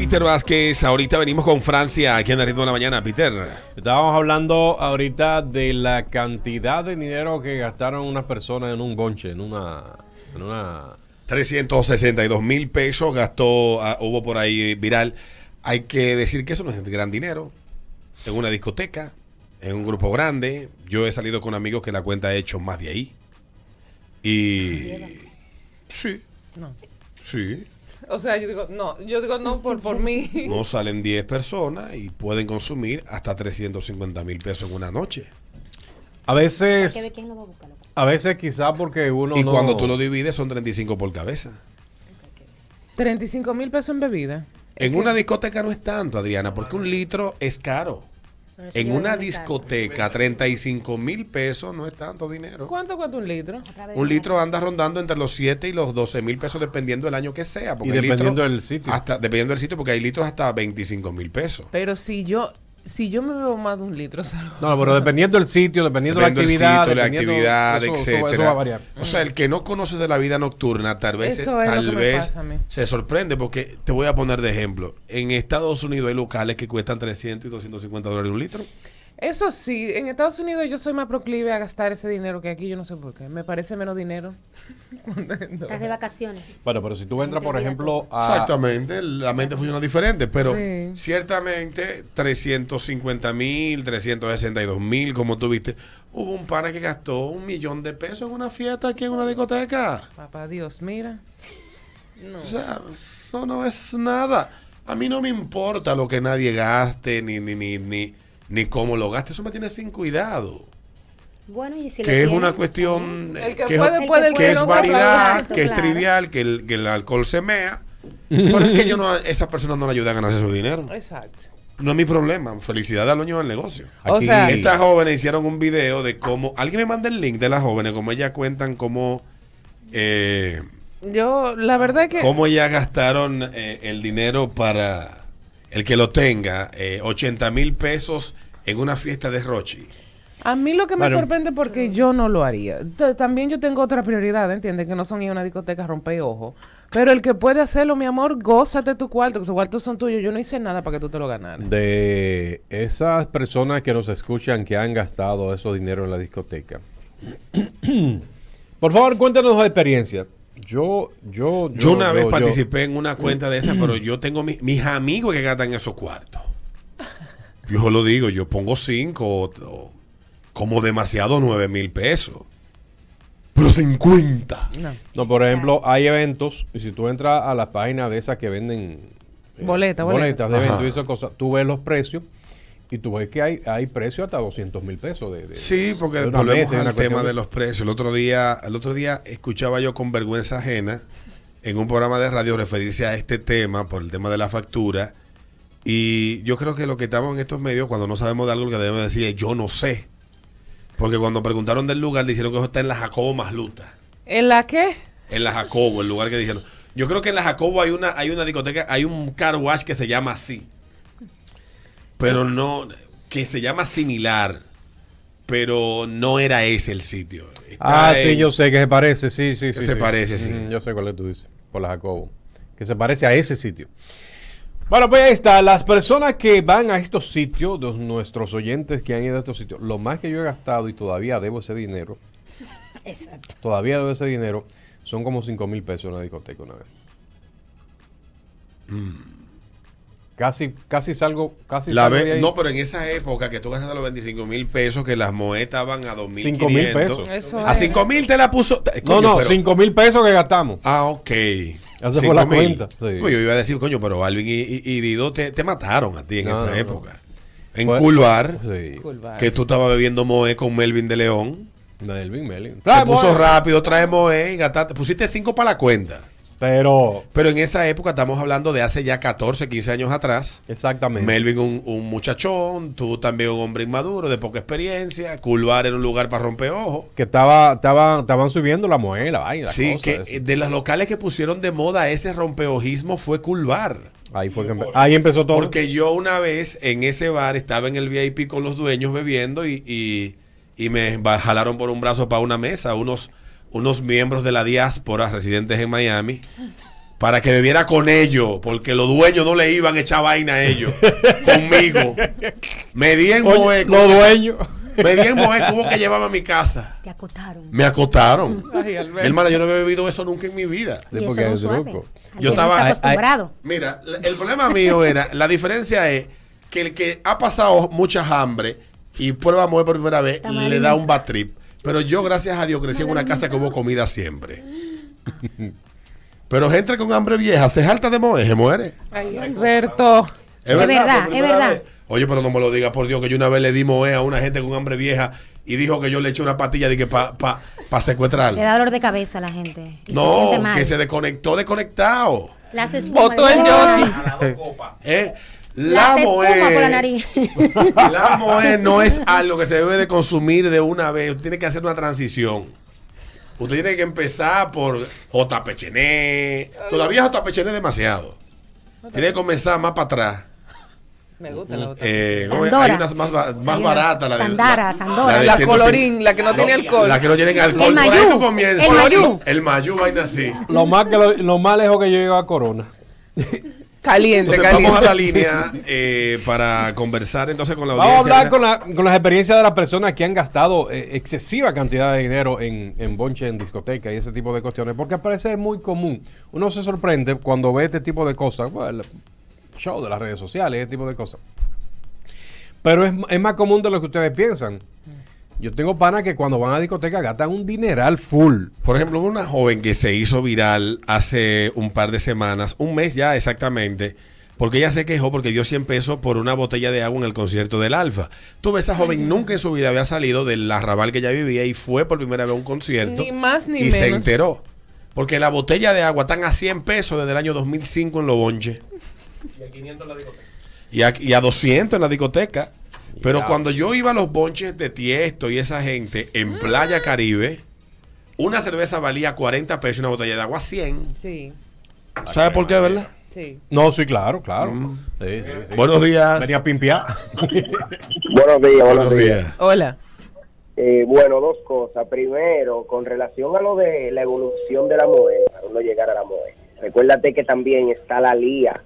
Peter Vázquez. Ahorita venimos con Francia aquí en el ritmo de la mañana, Peter. Estábamos hablando ahorita de la cantidad de dinero que gastaron unas personas en un bonche, en una... En una 362 mil pesos gastó, ah, hubo por ahí viral. Hay que decir que eso no es gran dinero. En una discoteca, en un grupo grande. Yo he salido con amigos que la cuenta ha hecho más de ahí. Y... Sí. No. Sí. O sea, yo digo, no, yo digo no por, por mí. No salen 10 personas y pueden consumir hasta 350 mil pesos en una noche. A ¿Qué de veces, quién lo va a buscar? loco? a veces quizá porque uno y no... cuando tú lo divides son 35 por cabeza. 35 mil pesos en bebida. En una discoteca no es tanto, Adriana, porque un litro es caro. Bueno, En una discoteca, 35 mil pesos no es tanto dinero. ¿Cuánto cuesta un litro? Un litro anda rondando entre los 7 y los 12 mil pesos dependiendo del año que sea. Porque Y dependiendo litros del sitio. Hasta, dependiendo del sitio, porque hay litros hasta 25 mil pesos. Pero si yo, si yo me bebo más de un litro, salgo. No, pero dependiendo del sitio, dependiendo, Dependiendo de la actividad, sitio, la actividad, eso- eso- etcétera. eso va a variar. O sea, el que no conoce de la vida nocturna, tal vez, Eso es lo tal vez se sorprende, porque te voy a poner de ejemplo. En Estados Unidos hay locales que cuestan 300 y 250 dólares un litro. Eso sí, en Estados Unidos yo soy más proclive a gastar ese dinero que aquí, yo no sé por qué. Me parece menos dinero. Estás de vacaciones. Bueno, pero si tú entras, por ejemplo, a... Exactamente, la mente funciona diferente, pero Sí. ciertamente 350 mil, 362 mil, como tú viste, hubo un pana que gastó un millón de pesos en una fiesta aquí en una discoteca. Papá Dios, mira. No. O sea, eso no es nada. A mí no me importa lo que nadie gaste, ni, ni, ni, ni, ni cómo lo gaste, eso me tiene sin cuidado. Bueno, y si lo que es una cuestión El que que, puede, es- puede, que que es variedad, Exacto, que es claro. trivial, que el, que el alcohol se mea. Pero es que yo no, esa persona no le ayuda a ganarse su dinero. Exacto. No es mi problema. Felicidad al dueño del negocio. O Aquí- sea, Estas jóvenes hicieron un video de cómo. Alguien me manda el link de las jóvenes, como ellas cuentan cómo. eh, Yo, la verdad que... cómo ellas gastaron eh, el dinero para. El que lo tenga, eh, 80 mil pesos en una fiesta de Rochi. A mí lo que me Bueno. sorprende porque yo no lo haría. T- También yo tengo otra prioridad, ¿entiendes? Que no son ir a una discoteca a romper ojos. Pero el que puede hacerlo, mi amor, gózate tu cuarto, que esos cuartos son tuyos. Yo no hice nada para que tú te lo ganaras. de esas personas que nos escuchan que han gastado esos dinero en la discoteca. Por favor, cuéntanos la experiencia. Yo, yo, Yo, una vez yo- participé en una cuenta de esas, pero yo tengo mi- mis amigos que gastan esos cuartos. Yo lo digo, yo pongo cinco o, o como demasiado nueve mil pesos. Pero 50. No. No, por ejemplo, hay eventos, y si tú entras a las páginas de esas que venden eh, Boleta, boleta. boletas de eventos y esas cosas, tú ves los precios y tú ves que hay, hay precios hasta 200 mil pesos. De, de- Sí, porque de volvemos al tema de los precios. El otro día, el otro día escuchaba yo con vergüenza ajena en un programa de radio referirse a este tema por el tema de la factura. Y yo creo que lo que estamos en estos medios, cuando no sabemos de algo, lo que debemos decir es yo no sé. Porque cuando preguntaron del lugar, dijeron que eso está en la Jacobo Masluta. ¿En la qué? En la Jacobo, el lugar que dijeron. Yo creo que en la Jacobo hay una, hay una discoteca, hay un car wash que se llama así. Pero no, que se llama similar. Pero no era ese el sitio. Está Ah, sí, en- yo sé que se parece, sí, sí, sí. se sí. parece, sí. Mm, Yo sé cuál es tú dices, por la Jacobo. Que se parece a ese sitio. Bueno, pues ahí está. Las personas que van a estos sitios, los- nuestros oyentes que han ido a estos sitios, lo más que yo he gastado y todavía debo ese dinero, Exacto. todavía debo ese dinero, son como 5 mil pesos en una discoteca una vez. Casi, casi salgo, casi Mm. La salgo ve- de ahí. no, pero en esa época que tú gastas los 25 mil pesos, que las monedas estaban a 2 mil 5.000 pesos. Eso A es. 5 mil te la puso. no, no, pero- 5 mil pesos que gastamos. Ah, ok. Esa fue Cinco la mil. cuenta, sí. Pues yo iba a decir, coño, pero Alvin y, y- y Dido te, te mataron a ti en No, esa no, no. época. En Sí. Bye. que tú estabas bebiendo Moe con Melvin de León. Melvin, Melvin. Te puso rápido, trae Moe y gastaste. Pusiste 5 para la cuenta. Pero, Pero en esa época estamos hablando de hace ya 14, 15 años atrás. exactamente. Melvin un, un muchachón, tú también un hombre inmaduro, de poca experiencia. Cool Bar era un lugar para romper ojos. que estaba, estaba, estaban subiendo la muela, vaina. Sí, cosas, que eso. de las locales que pusieron de moda ese rompeojismo fue Cool Bar. Ahí fue que empe- ahí empezó todo. Porque yo una vez en ese bar estaba en el VIP con los dueños bebiendo y, y- y me jalaron por un brazo para una mesa unos, unos miembros de la diáspora residentes en Miami. para que bebiera con ellos, porque los dueños no le iban a echar vaina a ellos, conmigo. Me di en Moe, los dueños. me di en Moe, tuvo que llevarme a mi casa. Te acotaron. Me acotaron. Ay. Hermana, yo no había bebido eso nunca en mi vida. Sí, Y eso porque no es truco. Yo estaba- acostumbrado. Mira, el problema mío era, la diferencia es que el que ha pasado mucha hambre y prueba Moe por primera vez, Está le da un bad trip. Pero yo, gracias a Dios, crecí en una casa que hubo comida siempre. Pero gente con hambre vieja se jalta de Moe, se muere. Ay, Alberto. Es verdad, es verdad. Oye, pero no me lo digas por Dios que yo una vez le di Moe a una gente con hambre vieja y dijo que yo le eché una patilla de que para pa, pa secuestrarla. Le da dolor de cabeza a la gente. Se No, que se desconectó, desconectado. Las espumas. Botó el jockey. ¿Eh? La moe, por la moe no es algo que se debe de consumir de una vez. Usted tiene que hacer una transición. Usted tiene que empezar por JP Chené. Todavía JP Chené es demasiado. Tiene que comenzar más para atrás. Me gusta la otra. Eh, hay unas más, más Hay baratas. La de, Sandara, la- Sandora. de La 150. colorín, la que no tiene alcohol. La que no tienen alcohol. El Por ahí Mayú. tú comienzas. El Mayú. El Mayú, vaina así. Lo más, que lo, lo más lejos que yo llego a Corona. Caliente, Entonces caliente. vamos a la línea eh, para conversar entonces con la Vamos a audiencia. hablar con, la- con las experiencias de las personas que han gastado eh, excesiva cantidad de dinero en, en bonche, en discoteca y ese tipo de cuestiones, porque parece muy común. Uno se sorprende cuando ve este tipo de cosas, bueno, el show de las redes sociales, ese tipo de cosas. Pero es, es más común de lo que ustedes piensan. Yo tengo panas que cuando van a discoteca gastan un dineral full. Por ejemplo, una joven que se hizo viral hace un par de semanas, un mes ya exactamente, porque ella se quejó porque dio 100 pesos por una botella de agua en el concierto del Alfa. Tú ves, esa joven nunca en su vida había salido del arrabal que ella vivía y fue por primera vez a un concierto. Ni más ni y se menos. enteró. Porque la botella de agua están a 100 pesos desde el año 2005 en los bonches. Y a, y a 200 en la discoteca. Pero Ya. cuando yo iba a los bonches de Tiesto y esa gente en Playa Caribe, una cerveza valía 40 pesos y una botella de agua 100. Sí, ¿Sabe por qué, verdad? sí. No, sí, claro, claro. Mm. Sí, sí, sí. Buenos días. Venía a pimpear. Buenos días, buenos, Buenos días. días. Hola. Eh, bueno, dos cosas. Primero, con relación a lo de la evolución de la MOE, para uno llegar a la MOE. Recuérdate que también está la LIA.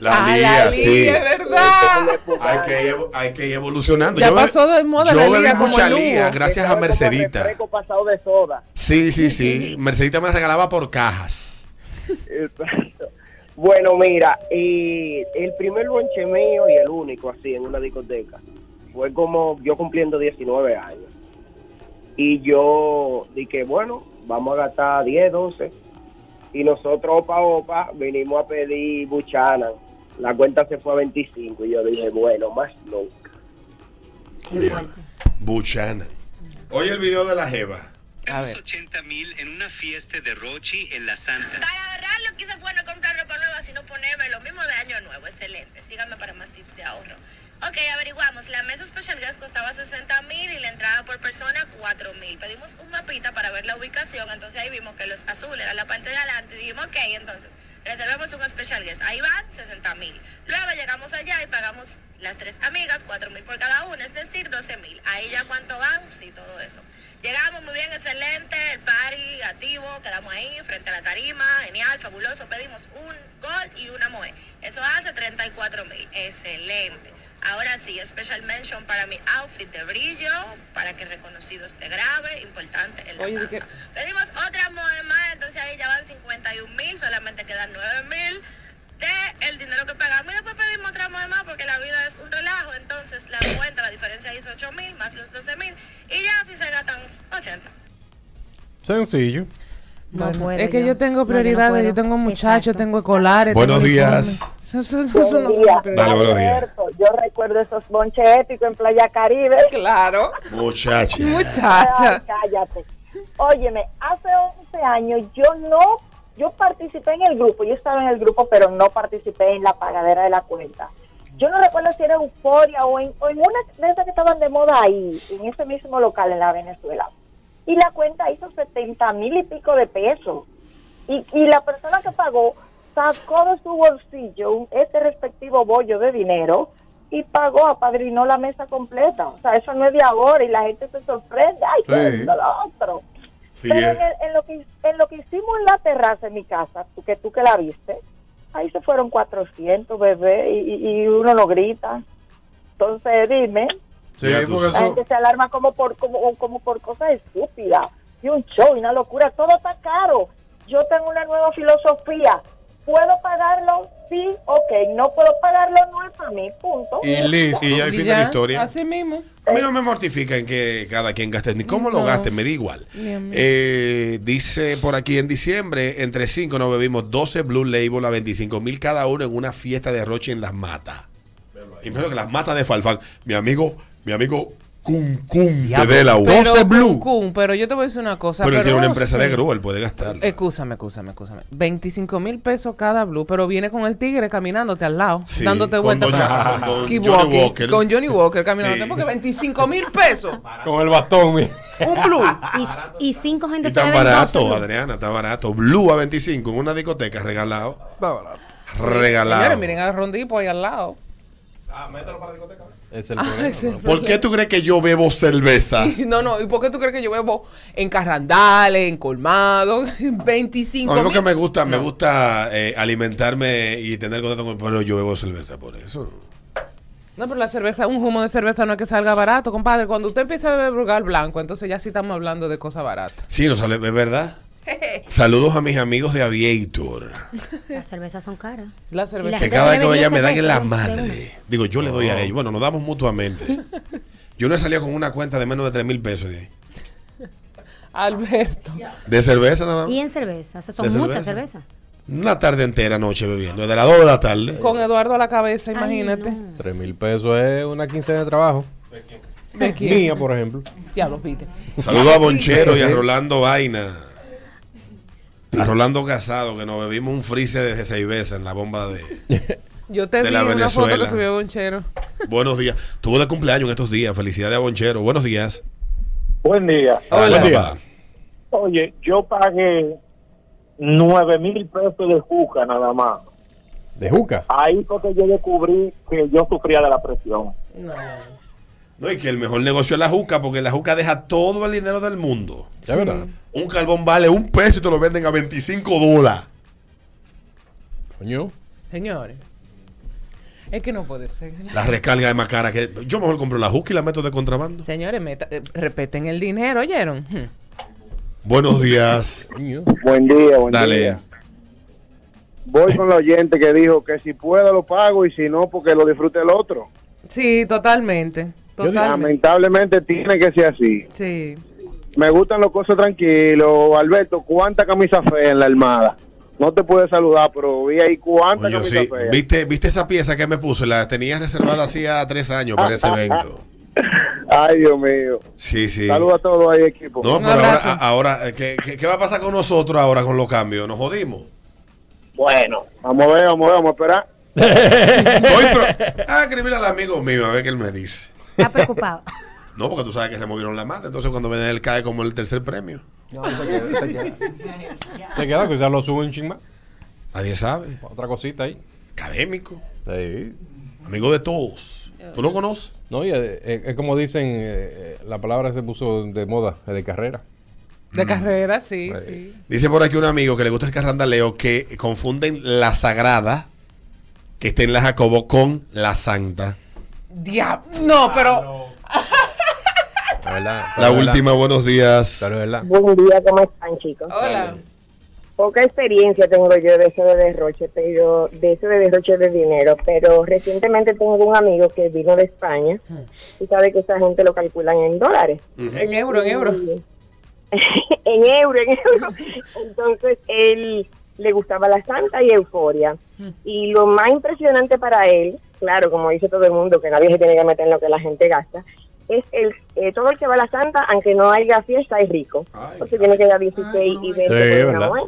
La Ah, lía, la sí. es verdad. Hay que, ir, hay que ir evolucionando. Ya Yo pasó de moda Yo la bebí liga como mucha lía gracias a Mercedita. pasado de soda. Sí, sí, sí. Mercedita me la regalaba por cajas. Exacto. Bueno, mira, y el primer bonche mío y el único así en una discoteca fue como yo cumpliendo 19 años. Y yo dije, bueno, vamos a gastar 10, 12. Y nosotros, opa, opa, vinimos a pedir buchanan. La cuenta se fue a 25 y yo dije, bueno, más nunca. Fuerte. Buchanan. Oye el video de la Jeva. Ver. 80 mil en una fiesta de Rochi en La Santa. Para agarrar lo que hice fue no comprar ropa nueva, sino ponerme lo mismo de año nuevo. Excelente. Síganme para más tips de ahorro. Ok, averiguamos. La mesa Special Guest costaba 60 mil y la entrada por persona 4 mil. Pedimos un mapita para ver la ubicación. Entonces ahí vimos que los azules eran la parte de adelante. Y dijimos, ok, entonces reservamos un Special Guest. Ahí van 60 mil. Luego llegamos allá y pagamos las tres amigas 4 mil por cada una, es decir, 12 mil. Ahí ya cuánto van, sí, todo eso. Llegamos muy bien, excelente, el party activo, quedamos ahí frente a la tarima, genial, fabuloso. Pedimos un gol y una moe. Eso hace 34 mil, excelente. Ahora sí, special mention para mi outfit de brillo, para que reconocido esté grave, importante en la Oye, santa. ¿de qué? Pedimos otra más, entonces ahí ya van 51 mil, solamente quedan 9 mil de el dinero que pagamos y después pedimos otra más porque la vida es un relajo, entonces la cuenta, la diferencia hizo 8 mil más los 12 mil y ya así se gastan 80. Sencillo. No Bueno, puedo es que yo. yo, tengo No, yo no prioridades, yo, tengo muchachos, Exacto. tengo escolares. Buenos tengo días. Son. Dale, buenos días. Yo recuerdo esos bonches épicos en Playa Caribe. Claro, Muchacha. muchacha. Ay, cállate. Óyeme, hace 11 años yo no, yo participé en el grupo, yo estaba en el grupo, pero no participé en la pagadera de la cuenta. Yo no recuerdo si era Euforia o en, o en una de esas que estaban de moda ahí, en ese mismo local en la Venezuela. Y la cuenta hizo 70 mil y pico de pesos. Y, y la persona que pagó sacó de su bolsillo un- este respectivo bollo de dinero y pagó, apadrinó la mesa completa. O sea, eso no es de ahora y la gente se sorprende. Ay, qué Sí. lindo lo otro. Sí, Pero en, el- en lo que, en lo que hicimos en la terraza en mi casa, tú que tú que la viste, ahí se fueron 400 bebés y, uno no grita. Entonces, dime, Sí, la eso, gente se alarma como por como, como por cosas estúpidas. Y un show y una locura. Todo está caro. Yo tengo una nueva filosofía. ¿Puedo pagarlo? Sí, ok. No puedo pagarlo, no es para mí. Punto. y listo. Y ya hay fin de la historia. Así mismo. A mí no me mortifica en que cada quien gaste, ni cómo lo gaste, me da igual. Eh, dice por aquí en diciembre, entre 5 nos bebimos 12 Blue Label a 25 mil cada uno en una fiesta de Roche en Las Matas. Y menos que Las Matas de Falfán. Mi amigo, mi amigo Cum Cum de Delaware. Pero, 12 Blue. Kun, pero yo te voy a decir una cosa. Pero él tiene una empresa de grúa, él puede gastarlo. Escúchame, escúchame, escúchame. 25 mil pesos cada blue, pero viene con el tigre caminándote al lado, Sí, dándote con vueltas. doña- para- con Keep Johnny Walker. Con Johnny Walker caminándote, Sí. porque 25 mil pesos. Con el bastón, mira. Un blue. Y, y cinco gente Y beben barato, 12, ¿no? Adriana, está barato. Blue a 25 en una discoteca regalado. Señores, Regalado. miren a Rondipo ahí al lado. Es el Ah, problema, ¿no? ¿Por qué tú crees que yo bebo cerveza? No, no, ¿y por qué tú crees que yo bebo en carrandales, en colmados? 25 A mí lo mil. que me gusta, me No. gusta eh, alimentarme y tener contacto con el pueblo. Yo bebo cerveza por eso. No, pero la cerveza, un humo de cerveza no es que salga barato, compadre. Cuando usted empieza a beber Brugal blanco, entonces ya sí estamos hablando de cosas baratas. Sí, no sale, es verdad. Saludos a mis amigos de Aviator. Las cervezas son caras. La Y cerveza. la Que cada vez que 10 me dan en la cervezas de madre. Digo, yo le doy a ellos. Bueno, nos damos mutuamente. Yo no he salido con una cuenta de menos de 3 mil pesos de ahí. Alberto. De cerveza nada más. Y en cerveza. O sea, ¿De son muchas cerveza? cervezas. Una tarde entera noche bebiendo. Desde las 2 de la tarde. Con Eduardo a la cabeza, Ay, imagínate. no. 3 mil pesos es una quincena de trabajo. ¿De quién? Mía, por ejemplo. Diablo, viste. Saludos a Bonchero y a Rolando Vaina. A Rolando Casado, que nos bebimos un freezer de seis veces en la bomba de. Yo te De vi la una foto Venezuela. que subió Bonchero. Buenos días. Tuvo de cumpleaños en estos días. Felicidades a Bonchero. Buenos días. Buen día. Hola. Dale, papá. Oye, yo pagué nueve mil pesos de juca nada más. De juca. Ahí fue que yo descubrí que yo sufría de la presión. No. No, y que el mejor negocio es la juca, porque la juca deja todo el dinero del mundo. ¿De verdad? Un carbón vale un peso y te lo venden a 25 dólares. Coño. Señores. Es que no puede ser. La recarga es más cara que. Yo mejor compro la juca y la meto de contrabando. Señores, meta- eh, respeten el dinero, ¿oyeron? Hmm. Buenos días. Coño. Buen día, buen Dale. día. Voy con la oyente que dijo que si puedo lo pago y si no, porque lo disfrute el otro. Sí, totalmente. Totalmente. Lamentablemente tiene que ser así. Sí. Me gustan los cosas tranquilos. Alberto, ¿cuánta camisa fea en la armada? No te puede saludar, pero vi ahí cuánta Coño, camisa sí. fea. ¿Viste, ¿Viste esa pieza que me puse? La tenía reservada hacía tres años para ese evento. Ay, Dios mío. Sí, sí. Saludos a todos ahí, equipo. No, pero ahora, a- ahora eh, ¿qué, qué, qué va a pasar con nosotros ahora con los cambios? ¿Nos jodimos? Bueno, vamos a ver, vamos a ver, vamos a esperar. Estoy pro- ah, escribirle al amigo mío a ver qué él me dice. Está preocupado. No, porque tú sabes que removieron la mata, entonces cuando viene él cae como el tercer premio. Se queda que ya lo suben un ching más. Nadie sabe. Otra cosita ahí. Académico, Sí. amigo de todos. ¿Tú lo conoces? No, y es como dicen, eh, eh, la palabra se puso de moda, de carrera. De Mm. carrera, sí, Ahí. sí. Dice por aquí un amigo que le gusta el carrandaleo que confunden la sagrada, que está en la Jacobo, con la santa. Diablo. No, pero. La verdad. Última, buenos días. pero es verdad. Buen día, ¿cómo están, chicos? Hola. Poca experiencia tengo yo de eso de derroche, pero de eso de derroche de dinero, pero recientemente tengo un amigo que vino de España y sabe que esa gente lo calculan en dólares. En euro, en euro. en euro, en euro. Entonces él le gustaba la Santa y Euforia. Y lo más impresionante para él, claro, como dice todo el mundo, que nadie se tiene que meter en lo que la gente gasta, es el eh, todo el que va a la Santa, aunque no haya fiesta, es rico. Ay, Porque tiene que dar 16 y 20 Sí, por una.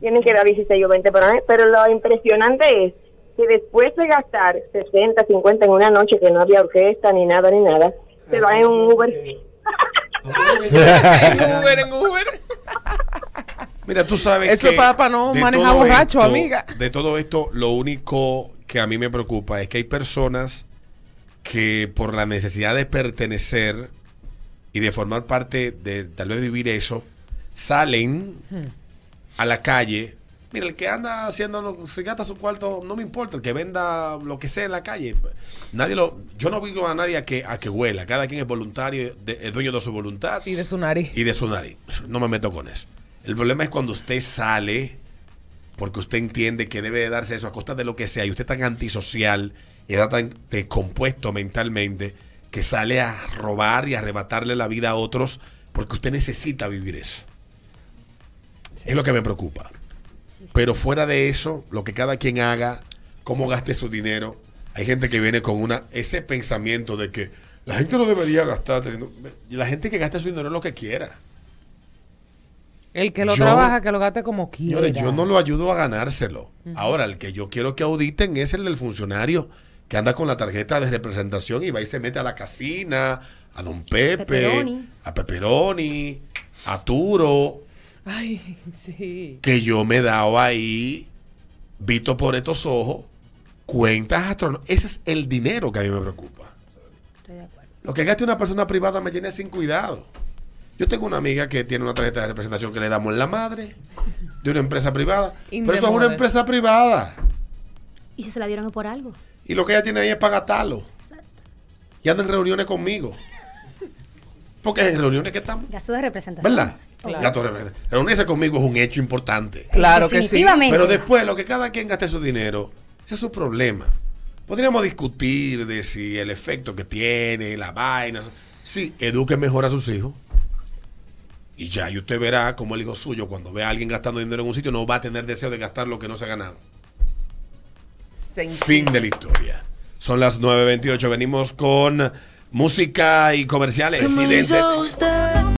Tienen que dar 16 o 20 por noche. Pero lo impresionante es que después de gastar 60, 50 en una noche que no había orquesta ni nada, ni nada, se va en un Uber. en Uber, en Uber. Mira, tú sabes Eso que es pa- pa no manejar borracho, esto- amiga. De todo esto, lo único que a mí me preocupa es que hay personas que por la necesidad de pertenecer y de formar parte de tal vez vivir eso, salen Hmm. a la calle. Mira, el que anda haciendo, lo- si gasta su cuarto, no me importa, el que venda lo que sea en la calle. Nadie lo, yo no obligo a nadie a que, a que huela. Cada quien es voluntario, de- es dueño de su voluntad Y de su nariz. y de su nariz. No me meto con eso. El problema es cuando usted sale porque usted entiende que debe de darse eso a costa de lo que sea y usted es tan antisocial y está tan descompuesto mentalmente que sale a robar y arrebatarle la vida a otros porque usted necesita vivir eso. Es lo que me preocupa. Pero fuera de eso, lo que cada quien haga, cómo gaste su dinero, hay gente que viene con una ese pensamiento de que la gente no debería gastar. La gente que gasta su dinero es lo que quiera. El que lo Yo- trabaja, que lo gaste como quiera. Señores, yo no lo ayudo a ganárselo. Ahora, el que yo quiero que auditen es el del funcionario que anda con la tarjeta de representación y va y se mete a la casina, a Don Pepe, Pepperoni. a Pepperoni, a Turo, Ay, sí. que yo me he dado ahí, visto por estos ojos, cuentas astronómicas. Ese es el dinero que a mí me preocupa. Estoy de acuerdo. Lo que gaste una persona privada me tiene sin cuidado. Yo tengo una amiga que tiene una tarjeta de representación que le damos en la madre de una empresa privada. In pero eso es una empresa privada. Y si se la dieron es por algo. Y lo que ella tiene ahí es para gastarlo. Y anda en reuniones conmigo. Porque en reuniones que estamos. Gasto de representación. ¿Verdad? Claro. Gasto de representación. Reunirse conmigo es un hecho importante. Claro que sí. Definitivamente. Pero después, lo que cada quien gaste su dinero, ese es su problema. Podríamos discutir de si el efecto que tiene, la vaina. Sí, eduque mejor a sus hijos. Y ya, y usted verá como el hijo suyo, cuando ve a alguien gastando dinero en un sitio, no va a tener deseo de gastar lo que no se ha ganado. Sencillo. Fin de la historia. Son las 9.28. Venimos con música y comerciales.